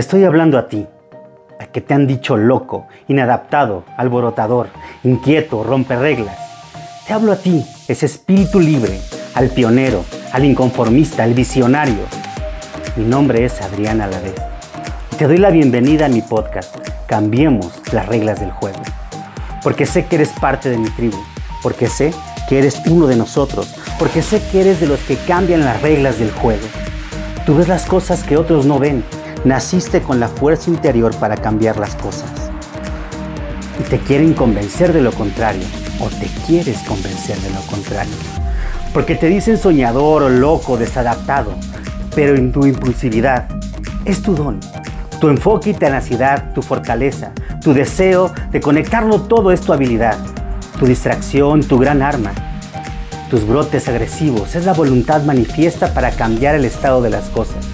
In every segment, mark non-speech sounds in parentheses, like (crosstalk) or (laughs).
Estoy hablando a ti, a que te han dicho loco, inadaptado, alborotador, inquieto, rompe reglas. Te hablo a ti, ese espíritu libre, al pionero, al inconformista, al visionario. Mi nombre es Adriana Alavés. Te doy la bienvenida a mi podcast. Cambiemos las reglas del juego. Porque sé que eres parte de mi tribu. Porque sé que eres uno de nosotros. Porque sé que eres de los que cambian las reglas del juego. Tú ves las cosas que otros no ven Naciste con la fuerza interior para cambiar las cosas. Y te quieren convencer de lo contrario, o te quieres convencer de lo contrario. Porque te dicen soñador o loco, desadaptado, pero en tu impulsividad es tu don. Tu enfoque y tenacidad, tu fortaleza, tu deseo de conectarlo todo es tu habilidad. Tu distracción, tu gran arma. Tus brotes agresivos es la voluntad manifiesta para cambiar el estado de las cosas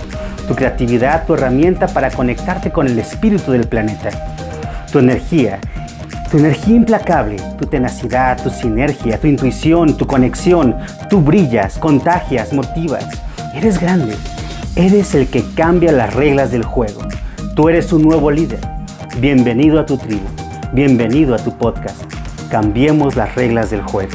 tu creatividad, tu herramienta para conectarte con el espíritu del planeta, tu energía, tu energía implacable, tu tenacidad, tu sinergia, tu intuición, tu conexión, tú brillas, contagias, motivas. Eres grande, eres el que cambia las reglas del juego. Tú eres un nuevo líder. Bienvenido a tu tribu, bienvenido a tu podcast. Cambiemos las reglas del juego.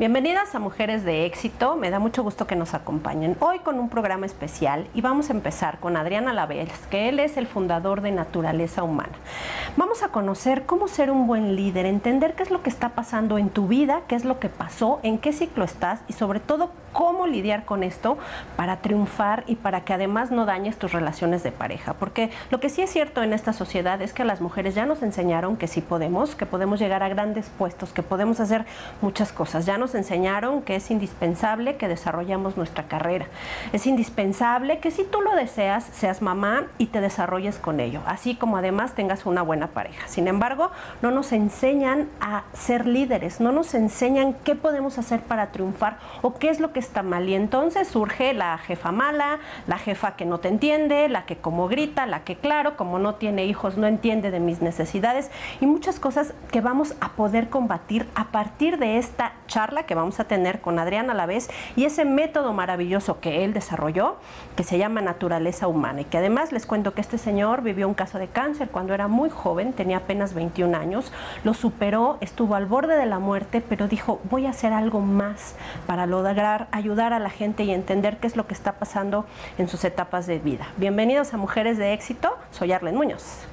Bienvenidas a Mujeres de Éxito, me da mucho gusto que nos acompañen hoy con un programa especial y vamos a empezar con Adrián Alavés, que él es el fundador de Naturaleza Humana. Vamos a conocer cómo ser un buen líder, entender qué es lo que está pasando en tu vida, qué es lo que pasó, en qué ciclo estás y sobre todo cómo lidiar con esto para triunfar y para que además no dañes tus relaciones de pareja. Porque lo que sí es cierto en esta sociedad es que las mujeres ya nos enseñaron que sí podemos, que podemos llegar a grandes puestos, que podemos hacer muchas cosas. Ya nos enseñaron que es indispensable que desarrollemos nuestra carrera. Es indispensable que si tú lo deseas, seas mamá y te desarrolles con ello, así como además tengas una buena pareja. Sin embargo, no nos enseñan a ser líderes, no nos enseñan qué podemos hacer para triunfar o qué es lo que está mal. Y entonces surge la jefa mala, la jefa que no te entiende, la que como grita, la que claro, como no tiene hijos, no entiende de mis necesidades y muchas cosas que vamos a poder combatir a partir de esta charla que vamos a tener con Adrián a la vez y ese método maravilloso que él desarrolló, que se llama naturaleza humana y que además les cuento que este señor vivió un caso de cáncer cuando era muy joven, tenía apenas 21 años, lo superó, estuvo al borde de la muerte, pero dijo, voy a hacer algo más para lograr ayudar a la gente y entender qué es lo que está pasando en sus etapas de vida. Bienvenidos a Mujeres de Éxito, soy Arlen Muñoz.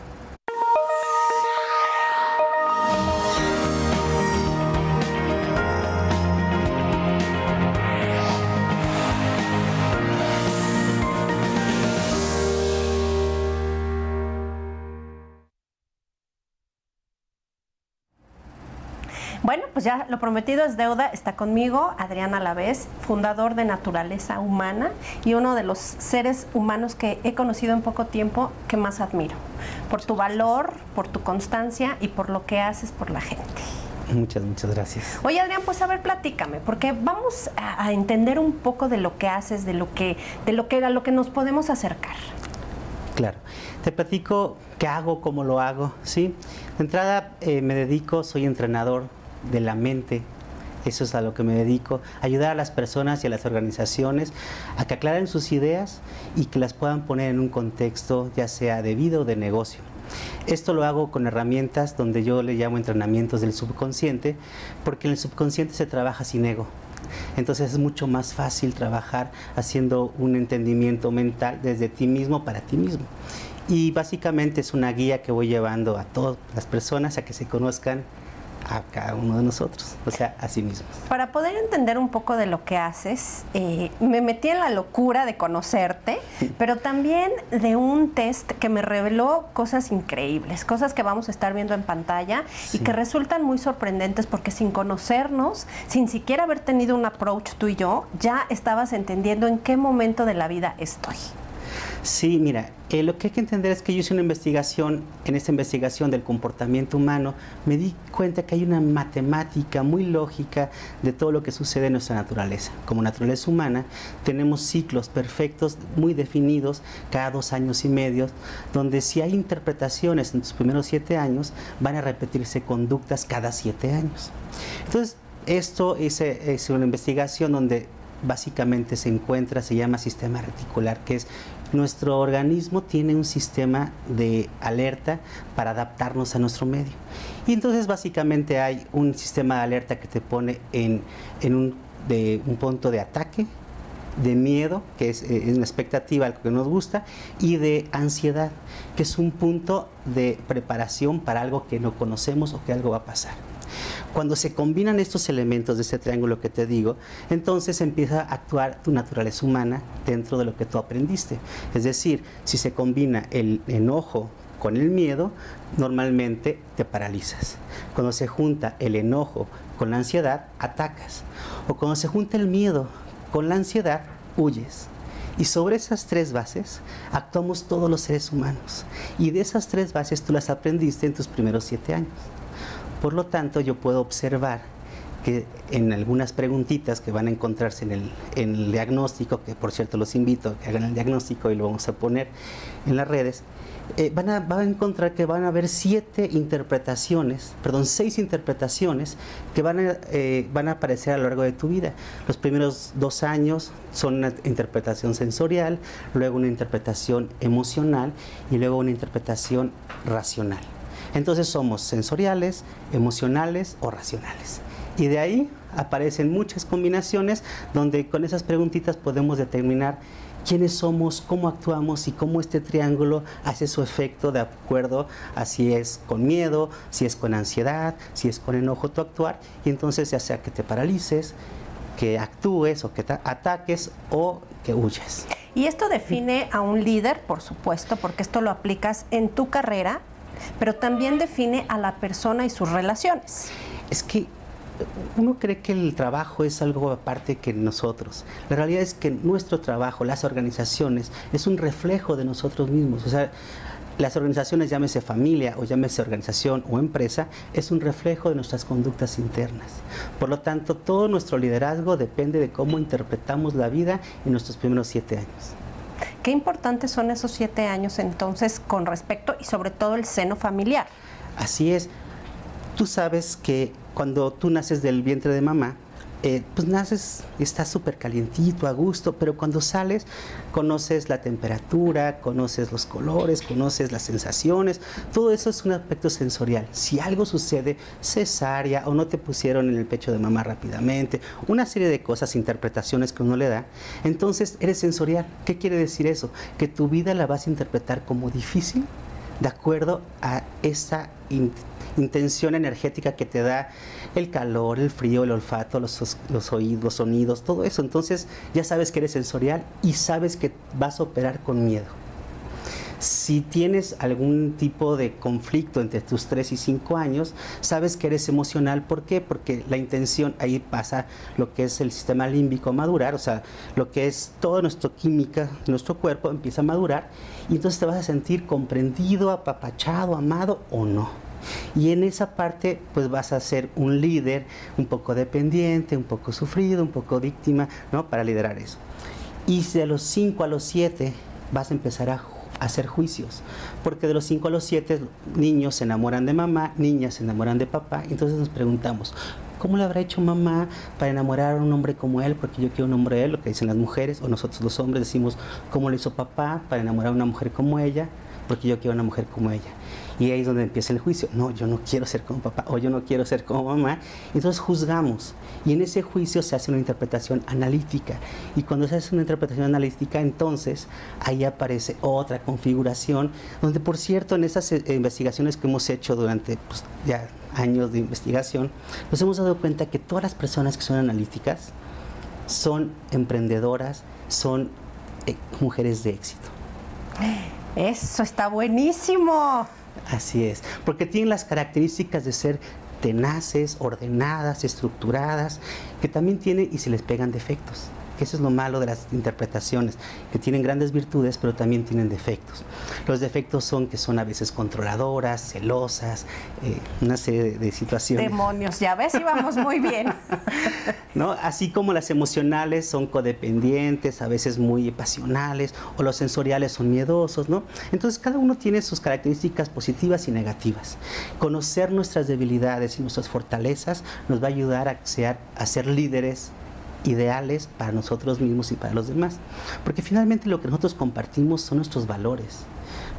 Pues ya lo prometido es deuda. Está conmigo Adrián Alavés, fundador de Naturaleza Humana y uno de los seres humanos que he conocido en poco tiempo que más admiro. Por tu valor, por tu constancia y por lo que haces por la gente. Muchas, muchas gracias. Oye, Adrián, pues a ver, platícame, porque vamos a, entender un poco de lo que haces, de lo que, de lo que, a lo que nos podemos acercar. Claro. Te platico qué hago, cómo lo hago, ¿sí? De entrada eh, me dedico, soy entrenador de la mente. Eso es a lo que me dedico, ayudar a las personas y a las organizaciones a que aclaren sus ideas y que las puedan poner en un contexto ya sea de vida o de negocio. Esto lo hago con herramientas donde yo le llamo entrenamientos del subconsciente, porque en el subconsciente se trabaja sin ego. Entonces es mucho más fácil trabajar haciendo un entendimiento mental desde ti mismo para ti mismo. Y básicamente es una guía que voy llevando a todas las personas a que se conozcan a cada uno de nosotros, o sea, a sí mismos. Para poder entender un poco de lo que haces, eh, me metí en la locura de conocerte, (laughs) pero también de un test que me reveló cosas increíbles, cosas que vamos a estar viendo en pantalla y que resultan muy sorprendentes porque sin conocernos, sin siquiera haber tenido un approach tú y yo, ya estabas entendiendo en qué momento de la vida estoy. Sí, mira, eh, lo que hay que entender es que yo hice una investigación, en esta investigación del comportamiento humano, me di cuenta que hay una matemática muy lógica de todo lo que sucede en nuestra naturaleza. Como naturaleza humana, tenemos ciclos perfectos, muy definidos, cada dos años y medio, donde si hay interpretaciones en tus primeros siete años, van a repetirse conductas cada siete años. Entonces, esto hice, es una investigación donde básicamente se encuentra, se llama sistema reticular, que es nuestro organismo tiene un sistema de alerta para adaptarnos a nuestro medio. Y entonces básicamente hay un sistema de alerta que te pone en, un, de, un punto de ataque, de miedo, que es, eh, una expectativa, algo que nos gusta, y de ansiedad, que es un punto de preparación para algo que no conocemos o que algo va a pasar. Cuando se combinan estos elementos de este triángulo que te digo, entonces empieza a actuar tu naturaleza humana dentro de lo que tú aprendiste. Es decir, si se combina el enojo con el miedo, normalmente te paralizas. Cuando se junta el enojo con la ansiedad, atacas. O cuando se junta el miedo con la ansiedad, huyes. Y sobre esas tres bases actuamos todos los seres humanos. Y de esas tres bases tú las aprendiste en tus primeros siete años. Por lo tanto, yo puedo observar que en algunas preguntitas que van a encontrarse en el, diagnóstico, que por cierto los invito a que hagan el diagnóstico y lo vamos a poner en las redes, eh, van, a, encontrar que van a haber siete interpretaciones, perdón, seis interpretaciones que van a, eh, van a aparecer a lo largo de tu vida. Los primeros dos años son una interpretación sensorial, luego una interpretación emocional y luego una interpretación racional. Entonces somos sensoriales, emocionales o racionales. Y de ahí aparecen muchas combinaciones donde con esas preguntitas podemos determinar quiénes somos, cómo actuamos y cómo este triángulo hace su efecto de acuerdo a si es con miedo, si es con ansiedad, si es con enojo tu actuar. Y entonces ya sea que te paralices, que actúes o que ataques o que huyes. Y esto define a un líder, por supuesto, porque esto lo aplicas en tu carrera pero también define a la persona y sus relaciones. Es que uno cree que el trabajo es algo aparte que nosotros. La realidad es que nuestro trabajo, las organizaciones, es un reflejo de nosotros mismos. O sea, las organizaciones, llámese familia o llámese organización o empresa, es un reflejo de nuestras conductas internas. Por lo tanto, todo nuestro liderazgo depende de cómo interpretamos la vida en nuestros primeros siete años. Qué importantes son esos siete años entonces con respecto y sobre todo el seno familiar. Así es. Tú sabes que cuando tú naces del vientre de mamá, eh, pues naces, estás súper calientito, a gusto, pero cuando sales conoces la temperatura, conoces los colores, conoces las sensaciones, todo eso es un aspecto sensorial. Si algo sucede, cesárea o no te pusieron en el pecho de mamá rápidamente, una serie de cosas, interpretaciones que uno le da, entonces eres sensorial. ¿Qué quiere decir eso? Que tu vida la vas a interpretar como difícil de acuerdo a esa intención energética que te da el calor, el frío, el olfato, los, los oídos, los sonidos, todo eso. Entonces ya sabes que eres sensorial y sabes que vas a operar con miedo. Si tienes algún tipo de conflicto entre tus 3 y 5 años, sabes que eres emocional. ¿Por qué? Porque la intención, ahí pasa lo que es el sistema límbico madurar, o sea, lo que es toda nuestra química, nuestro cuerpo empieza a madurar y entonces te vas a sentir comprendido, apapachado, amado o no. Y en esa parte pues vas a ser un líder un poco dependiente, un poco sufrido, un poco víctima, ¿no? Para liderar eso. Y de los 5 a los 7 vas a empezar a hacer juicios, porque de los 5 a los 7 niños se enamoran de mamá, niñas se enamoran de papá, entonces nos preguntamos, ¿cómo le habrá hecho mamá para enamorar a un hombre como él? Porque yo quiero un hombre de él, lo que dicen las mujeres, o nosotros los hombres decimos, ¿cómo le hizo papá para enamorar a una mujer como ella? Porque yo quiero una mujer como ella. Y ahí es donde empieza el juicio. No, yo no quiero ser como papá o yo no quiero ser como mamá. Entonces juzgamos. Y en ese juicio se hace una interpretación analítica. Y cuando se hace una interpretación analítica, entonces ahí aparece otra configuración, donde por cierto en esas eh, investigaciones que hemos hecho durante pues, ya años de investigación, nos hemos dado cuenta que todas las personas que son analíticas son emprendedoras, son eh, mujeres de éxito. Eso está buenísimo. Así es, porque tienen las características de ser tenaces, ordenadas, estructuradas, que también tienen y se les pegan defectos. Que eso es lo malo de las interpretaciones, que tienen grandes virtudes, pero también tienen defectos. Los defectos son que son a veces controladoras, celosas, eh, una serie de, situaciones. Demonios, ya ves, íbamos muy bien. (laughs) ¿No? Así como las emocionales son codependientes, a veces muy pasionales, o los sensoriales son miedosos, ¿no? Entonces cada uno tiene sus características positivas y negativas. Conocer nuestras debilidades y nuestras fortalezas nos va a ayudar a, a ser líderes ideales para nosotros mismos y para los demás. Porque finalmente lo que nosotros compartimos son nuestros valores.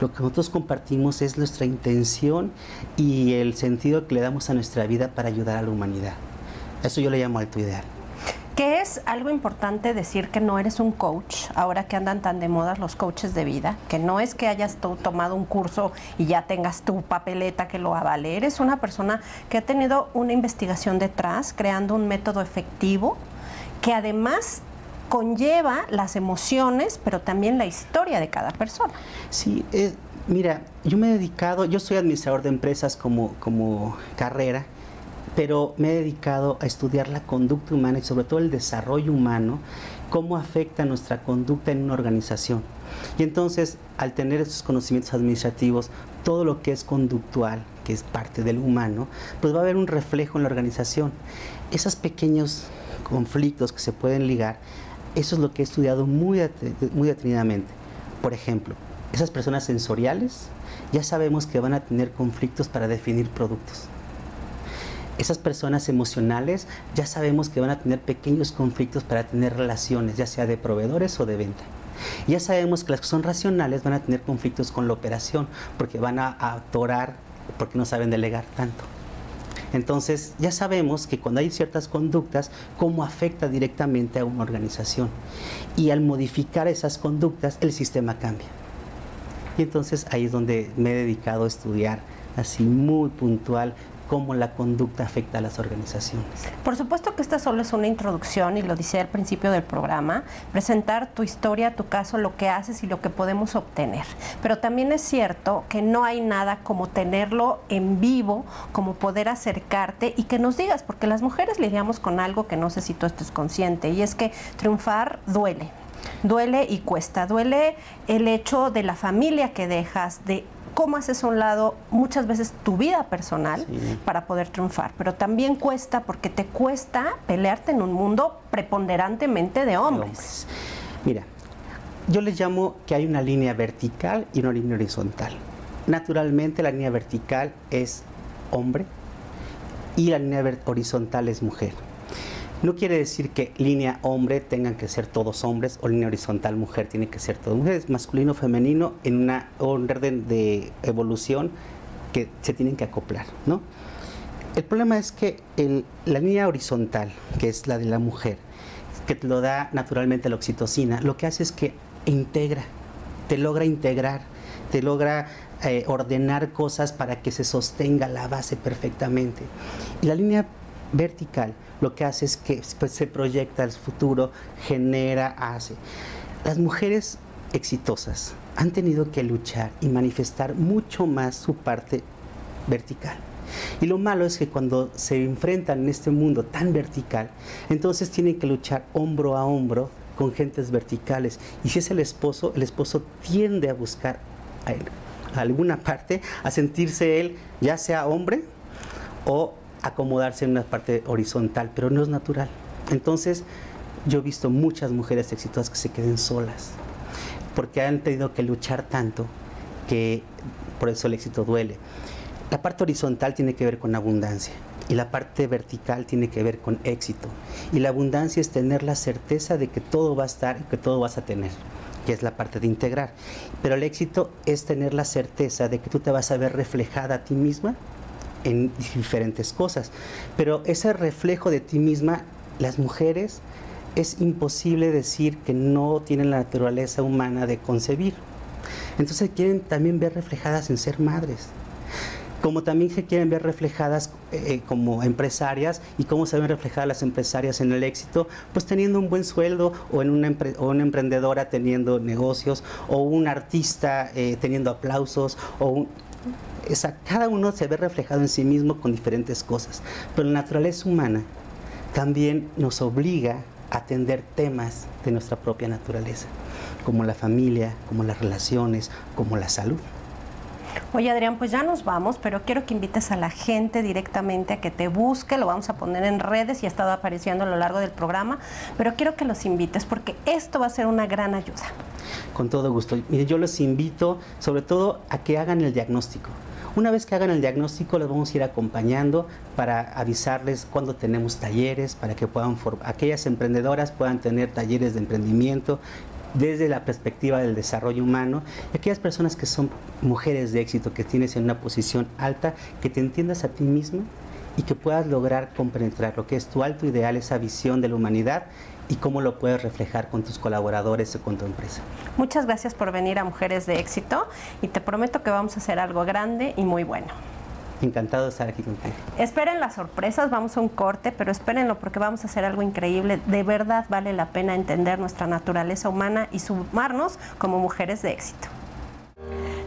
Lo que nosotros compartimos es nuestra intención y el sentido que le damos a nuestra vida para ayudar a la humanidad. Eso yo le llamo alto ideal. Que es algo importante decir que no eres un coach, ahora que andan tan de moda los coaches de vida, que no es que hayas tomado un curso y ya tengas tu papeleta que lo avale, eres una persona que ha tenido una investigación detrás, creando un método efectivo que además conlleva las emociones, pero también la historia de cada persona. Sí, mira, yo me he dedicado, yo soy administrador de empresas como, como carrera, pero me he dedicado a estudiar la conducta humana y sobre todo el desarrollo humano, cómo afecta nuestra conducta en una organización. Y entonces, al tener esos conocimientos administrativos, todo lo que es conductual, que es parte del humano, pues va a haber un reflejo en la organización. Esos pequeños conflictos que se pueden ligar, eso es lo que he estudiado muy, muy detenidamente. Por ejemplo, esas personas sensoriales ya sabemos que van a tener conflictos para definir productos. Esas personas emocionales ya sabemos que van a tener pequeños conflictos para tener relaciones, ya sea de proveedores o de venta. Ya sabemos que las que son racionales van a tener conflictos con la operación porque van a atorar porque no saben delegar tanto. Entonces ya sabemos que cuando hay ciertas conductas, cómo afecta directamente a una organización. Y al modificar esas conductas, el sistema cambia. Y entonces ahí es donde me he dedicado a estudiar así muy puntual cómo la conducta afecta a las organizaciones. Por supuesto que esta solo es una introducción y lo dice al principio del programa, presentar tu historia, tu caso, lo que haces y lo que podemos obtener. Pero también es cierto que no hay nada como tenerlo en vivo, como poder acercarte y que nos digas, porque las mujeres lidiamos con algo que no sé si tú estés consciente y es que triunfar duele. Duele y cuesta, duele el hecho de la familia que dejas, de cómo haces a un lado muchas veces tu vida personal para poder triunfar, pero también cuesta porque te cuesta pelearte en un mundo preponderantemente de hombres. Mira, yo les llamo que hay una línea vertical y una línea horizontal. Naturalmente la línea vertical es hombre y la línea horizontal es mujer. No quiere decir que línea hombre tengan que ser todos hombres o línea horizontal mujer tiene que ser todo mujeres, masculino, femenino en una orden de evolución que se tienen que acoplar, ¿no? El problema es que la línea horizontal, que es la de la mujer, que te lo da naturalmente la oxitocina, lo que hace es que integra, te logra integrar, te logra eh, ordenar cosas para que se sostenga la base perfectamente. Y la línea vertical lo que hace es que pues, se proyecta el futuro, genera, hace. Las mujeres exitosas han tenido que luchar y manifestar mucho más su parte vertical. Y lo malo es que cuando se enfrentan en este mundo tan vertical, entonces tienen que luchar hombro a hombro con gentes verticales. Y si es el esposo, el esposo tiende a buscar a, a alguna parte, a sentirse él ya sea hombre o acomodarse en una parte horizontal, pero no es natural. Entonces, yo he visto muchas mujeres exitosas que se queden solas, porque han tenido que luchar tanto que por eso el éxito duele. La parte horizontal tiene que ver con abundancia y la parte vertical tiene que ver con éxito. Y la abundancia es tener la certeza de que todo va a estar y que todo vas a tener, que es la parte de integrar. Pero el éxito es tener la certeza de que tú te vas a ver reflejada a ti misma en diferentes cosas. Pero ese reflejo de ti misma, las mujeres, es imposible decir que no tienen la naturaleza humana de concebir. Entonces quieren también ver reflejadas en ser madres. Como también se quieren ver reflejadas eh, eh, como empresarias y cómo se ven reflejadas las empresarias en el éxito, pues teniendo un buen sueldo o en una, o una emprendedora teniendo negocios o un artista eh, teniendo aplausos o un, cada uno se ve reflejado en sí mismo con diferentes cosas, pero la naturaleza humana también nos obliga atender temas de nuestra propia naturaleza, como la familia, como las relaciones, como la salud. Oye Adrián, pues ya nos vamos, pero quiero que invites a la gente directamente a que te busque, lo vamos a poner en redes y ha estado apareciendo a lo largo del programa, pero quiero que los invites porque esto va a ser una gran ayuda. Con todo gusto. Mire, yo los invito sobre todo a que hagan el diagnóstico. Una vez que hagan el diagnóstico, los vamos a ir acompañando para avisarles cuando tenemos talleres, para que puedan aquellas emprendedoras puedan tener talleres de emprendimiento desde la perspectiva del desarrollo humano aquellas personas que son mujeres de éxito, que tienes en una posición alta, que te entiendas a ti mismo y que puedas lograr compenetrar lo que es tu alto ideal, esa visión de la humanidad y cómo lo puedes reflejar con tus colaboradores o con tu empresa. Muchas gracias por venir a Mujeres de Éxito y te prometo que vamos a hacer algo grande y muy bueno. Encantado de estar aquí contigo. Esperen las sorpresas, vamos a un corte, pero espérenlo porque vamos a hacer algo increíble. De verdad vale la pena entender nuestra naturaleza humana y sumarnos como mujeres de éxito.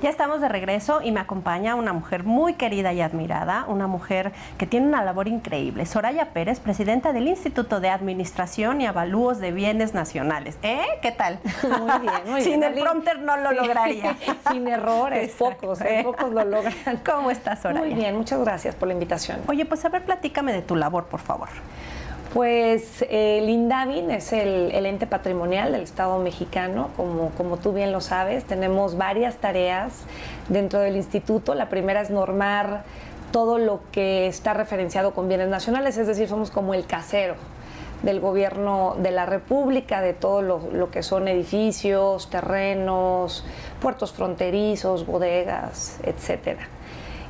Ya estamos de regreso y me acompaña una mujer muy querida y admirada, una mujer que tiene una labor increíble. Soraya Pérez, presidenta del Instituto de Administración y Avalúos de Bienes Nacionales. ¿Eh? ¿Qué tal? (laughs) Muy bien, muy Sin el prompter no lo lograría. (laughs) Sin errores, pocos, ¿eh? pocos lo logran. ¿Cómo estás, Soraya? Muy bien, muchas gracias por la invitación. Oye, pues a ver, platícame de tu labor, por favor. Pues el INDAVIN es el, ente patrimonial del Estado mexicano, como, como tú bien lo sabes. Tenemos varias tareas dentro del instituto. La primera es normar todo lo que está referenciado con bienes nacionales, es decir, somos como el casero del gobierno de la República, de todo lo, lo, que son edificios, terrenos, puertos fronterizos, bodegas, etcétera.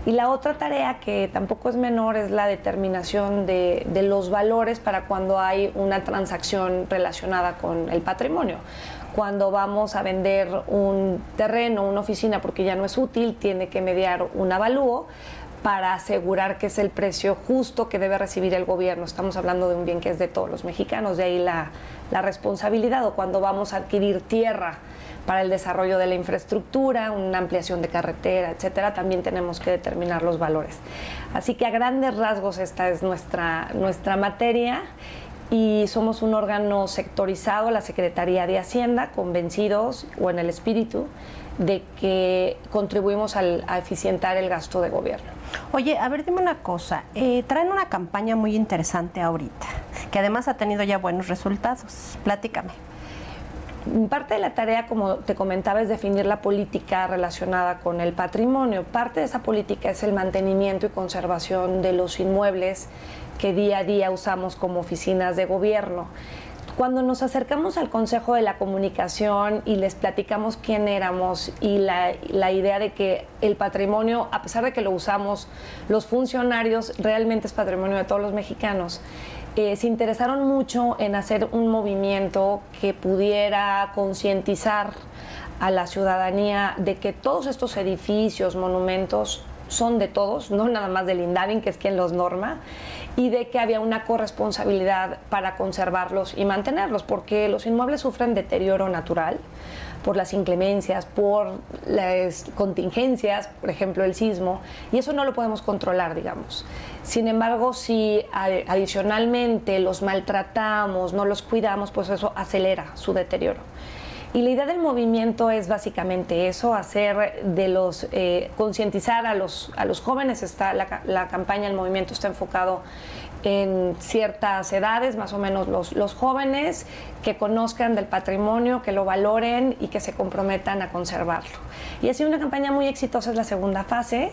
Y la otra tarea que tampoco es menor es la determinación de, los valores para cuando hay una transacción relacionada con el patrimonio. Cuando vamos a vender un terreno, una oficina, porque ya no es útil, tiene que mediar un avalúo para asegurar que es el precio justo que debe recibir el gobierno. Estamos hablando de un bien que es de todos los mexicanos, de ahí la, responsabilidad. O cuando vamos a adquirir tierra, para el desarrollo de la infraestructura, una ampliación de carretera, etcétera, también tenemos que determinar los valores. Así que a grandes rasgos esta es nuestra, nuestra materia y somos un órgano sectorizado, la Secretaría de Hacienda, convencidos o en el espíritu de que contribuimos al, a eficientar el gasto de gobierno. Oye, a ver, dime una cosa. Eh, traen una campaña muy interesante ahorita, que además ha tenido ya buenos resultados. Platícame. Parte de la tarea, como te comentaba, es definir la política relacionada con el patrimonio. Parte de esa política es el mantenimiento y conservación de los inmuebles que día a día usamos como oficinas de gobierno. Cuando nos acercamos al Consejo de la Comunicación y les platicamos quién éramos y la, la, idea de que el patrimonio, a pesar de que lo usamos los funcionarios, realmente es patrimonio de todos los mexicanos, eh, se interesaron mucho en hacer un movimiento que pudiera concientizar a la ciudadanía de que todos estos edificios, monumentos, son de todos, no nada más del INDAVIN, que es quien los norma, y de que había una corresponsabilidad para conservarlos y mantenerlos, porque los inmuebles sufren deterioro natural por las inclemencias, por las contingencias, por ejemplo el sismo, y eso no lo podemos controlar, digamos. Sin embargo, si adicionalmente los maltratamos, no los cuidamos, pues eso acelera su deterioro. Y la idea del movimiento es básicamente eso, hacer de los, eh, concientizar a los, a los jóvenes, está la, campaña, el movimiento está enfocado en ciertas edades, más o menos los, los jóvenes, que conozcan del patrimonio, que lo valoren y que se comprometan a conservarlo. Y ha sido una campaña muy exitosa, es la segunda fase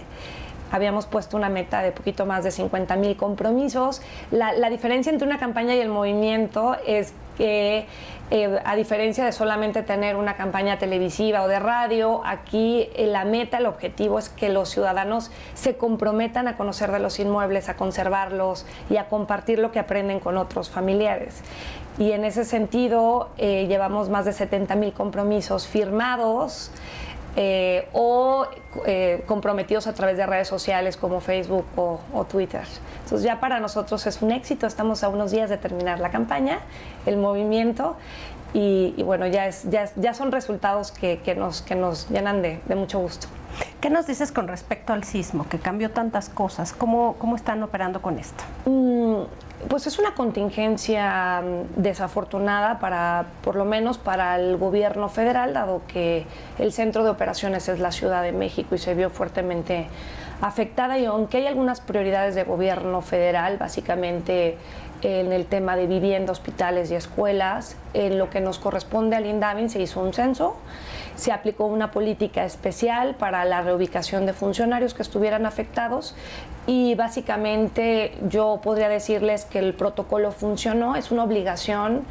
habíamos puesto una meta de poquito más de 50 mil compromisos. La, la, diferencia entre una campaña y el movimiento es que eh, a diferencia de solamente tener una campaña televisiva o de radio, aquí eh, la meta, el objetivo es que los ciudadanos se comprometan a conocer de los inmuebles, a conservarlos y a compartir lo que aprenden con otros familiares. Y en ese sentido eh, llevamos más de 70 mil compromisos firmados. Eh, o eh, comprometidos a través de redes sociales como Facebook o, Twitter. Entonces ya para nosotros es un éxito, estamos a unos días de terminar la campaña, el movimiento y, bueno, ya, es, ya, ya, son resultados que, que, nos, que nos llenan de, de mucho gusto. ¿Qué nos dices con respecto al sismo, que cambió tantas cosas? ¿Cómo, cómo están operando con esto? Mm, pues es una contingencia mm, desafortunada para, por lo menos para el gobierno federal, dado que el centro de operaciones es la Ciudad de México y se vio fuertemente afectada y aunque hay algunas prioridades de gobierno federal, básicamente en el tema de vivienda, hospitales y escuelas, en lo que nos corresponde al INDAVIN se hizo un censo, se aplicó una política especial para la reubicación de funcionarios que estuvieran afectados y básicamente yo podría decirles que el protocolo funcionó, es una obligación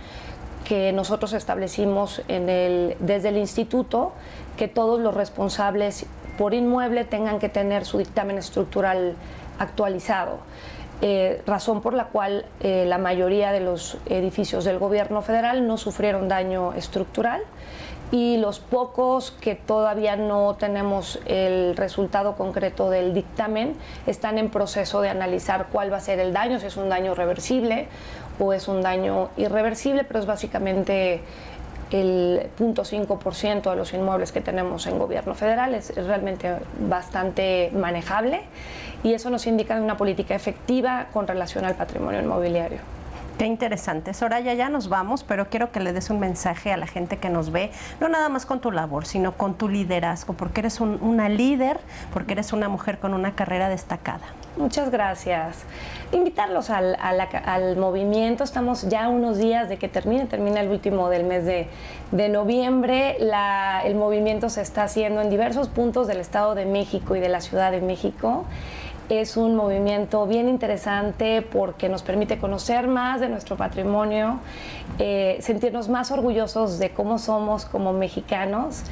que nosotros establecimos desde el instituto que todos los responsables por inmueble tengan que tener su dictamen estructural actualizado. Eh, razón por la cual eh, la mayoría de los edificios del gobierno federal no sufrieron daño estructural y los pocos que todavía no tenemos el resultado concreto del dictamen están en proceso de analizar cuál va a ser el daño, si es un daño reversible o es un daño irreversible, pero es básicamente el 0.5% de los inmuebles que tenemos en gobierno federal es, realmente bastante manejable y eso nos indica una política efectiva con relación al patrimonio inmobiliario. Qué interesante. Soraya, ya nos vamos, pero quiero que le des un mensaje a la gente que nos ve, no nada más con tu labor, sino con tu liderazgo, porque eres una líder, porque eres una mujer con una carrera destacada. Muchas gracias. Invitarlos al, movimiento. Estamos ya unos días de que termine, termina el último del mes de, noviembre. el movimiento se está haciendo en diversos puntos del Estado de México y de la Ciudad de México. Es un movimiento bien interesante porque nos permite conocer más de nuestro patrimonio, eh, sentirnos más orgullosos de cómo somos como mexicanos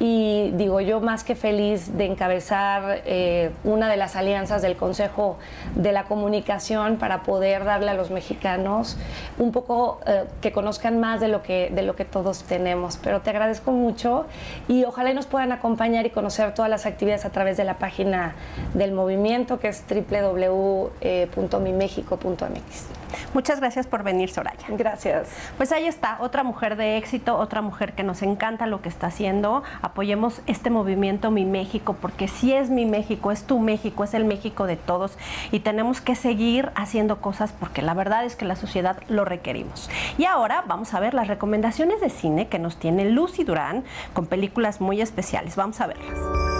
y digo yo más que feliz de encabezar eh, una de las alianzas del Consejo de la Comunicación para poder darle a los mexicanos un poco eh, que conozcan más de lo que, de lo que todos tenemos. Pero te agradezco mucho y ojalá nos puedan acompañar y conocer todas las actividades a través de la página del movimiento que es www.mimexico.mx. Muchas gracias por venir, Soraya. Gracias. Pues ahí está, otra mujer de éxito, otra mujer que nos encanta lo que está haciendo apoyemos este movimiento Mi México, porque si es mi México, es tu México, es el México de todos y tenemos que seguir haciendo cosas porque la verdad es que la sociedad lo requerimos. Y ahora vamos a ver las recomendaciones de cine que nos tiene Lucy Durán con películas muy especiales. Vamos a verlas.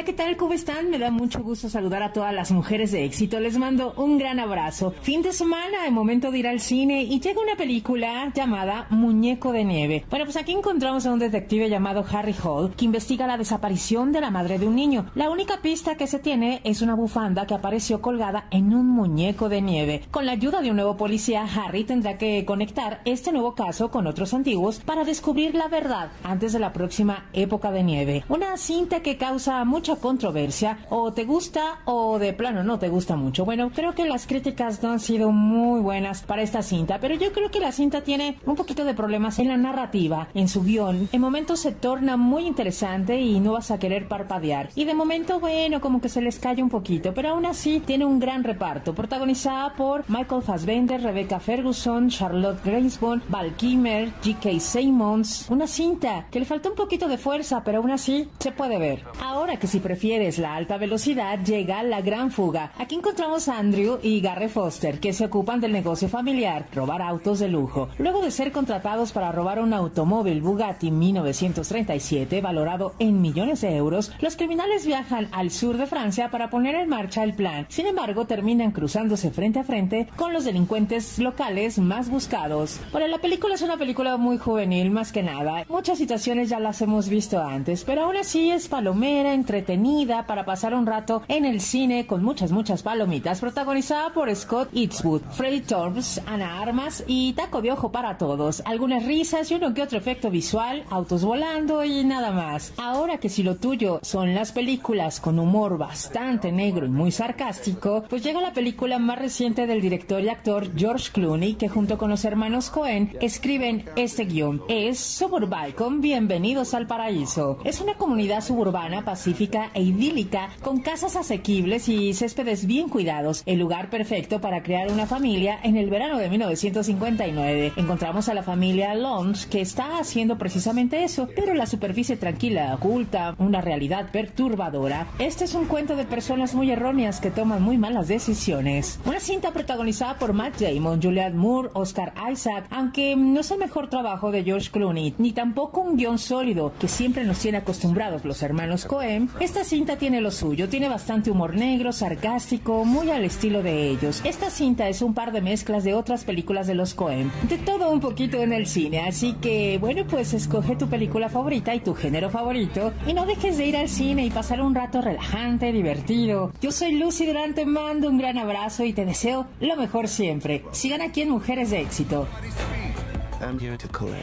Hola, ¿qué tal? ¿Cómo están? Me da mucho gusto saludar a todas las mujeres de éxito. Les mando un gran abrazo. Fin de semana, el momento de ir al cine y llega una película llamada Muñeco de Nieve. Bueno, pues aquí encontramos a un detective llamado Harry Hall que investiga la desaparición de la madre de un niño. La única pista que se tiene es una bufanda que apareció colgada en un muñeco de nieve. Con la ayuda de un nuevo policía, Harry tendrá que conectar este nuevo caso con otros antiguos para descubrir la verdad antes de la próxima época de nieve. Una cinta que causa mucho controversia, o te gusta o de plano no te gusta mucho. Bueno, creo que las críticas no han sido muy buenas para esta cinta, pero yo creo que la cinta tiene un poquito de problemas en la narrativa, en su guion. En momentos se torna muy interesante y no vas a querer parpadear. Y de momento, bueno, como que se les cae un poquito, pero aún así tiene un gran reparto, protagonizada por Michael Fassbender, Rebecca Ferguson, Charlotte Gainsbourg, Val Kimmer, G.K. Simmons. Una cinta que le falta un poquito de fuerza, pero aún así se puede ver. Ahora que si prefieres la alta velocidad, llega la gran fuga. Aquí encontramos a Andrew y Gary Foster, que se ocupan del negocio familiar, robar autos de lujo. Luego de ser contratados para robar un automóvil Bugatti 1937 valorado en millones de euros, los criminales viajan al sur de Francia para poner en marcha el plan. Sin embargo, terminan cruzándose frente a frente con los delincuentes locales más buscados. Bueno, la película es una película muy juvenil, más que nada. Muchas situaciones ya las hemos visto antes, pero aún así es palomera, entre entretenida para pasar un rato en el cine con muchas, muchas palomitas, protagonizada por Scott Eastwood, Freddy Torbs, Ana Armas y taco de ojo para todos. Algunas risas y uno que otro efecto visual, autos volando y nada más. Ahora que si lo tuyo son las películas con humor bastante negro y muy sarcástico, pues llega la película más reciente del director y actor George Clooney, que junto con los hermanos Cohen escriben este guion. Es Suburbalcom, bienvenidos al paraíso. Es una comunidad suburbana pacífica e idílica, con casas asequibles y céspedes bien cuidados, el lugar perfecto para crear una familia en el verano de 1959. Encontramos a la familia Lons que está haciendo precisamente eso, pero la superficie tranquila oculta una realidad perturbadora. Este es un cuento de personas muy erróneas que toman muy malas decisiones. Una cinta protagonizada por Matt Damon, Juliette Moore, Oscar Isaac, aunque no es el mejor trabajo de George Clooney, ni tampoco un guion sólido que siempre nos tiene acostumbrados los hermanos Cohen, esta cinta tiene lo suyo, tiene bastante humor negro, sarcástico, muy al estilo de ellos. Esta cinta es un par de mezclas de otras películas de los Cohen, de todo un poquito en el cine, así que bueno, pues escoge tu película favorita y tu género favorito y no dejes de ir al cine y pasar un rato relajante, divertido. Yo soy Lucy Durán, te mando un gran abrazo y te deseo lo mejor siempre. Sigan aquí en Mujeres de Éxito.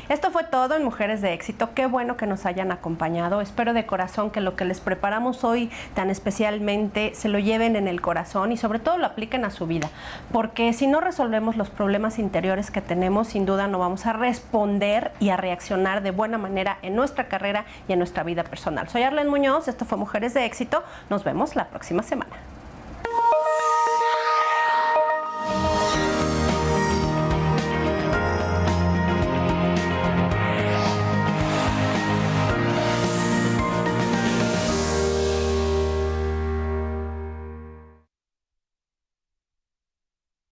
Esto fue todo en Mujeres de Éxito. Qué bueno que nos hayan acompañado. Espero de corazón que lo que les preparamos hoy tan especialmente se lo lleven en el corazón y sobre todo lo apliquen a su vida. Porque si no resolvemos los problemas interiores que tenemos, sin duda no vamos a responder y a reaccionar de buena manera en nuestra carrera y en nuestra vida personal. Soy Arlen Muñoz, esto fue Mujeres de Éxito. Nos vemos la próxima semana.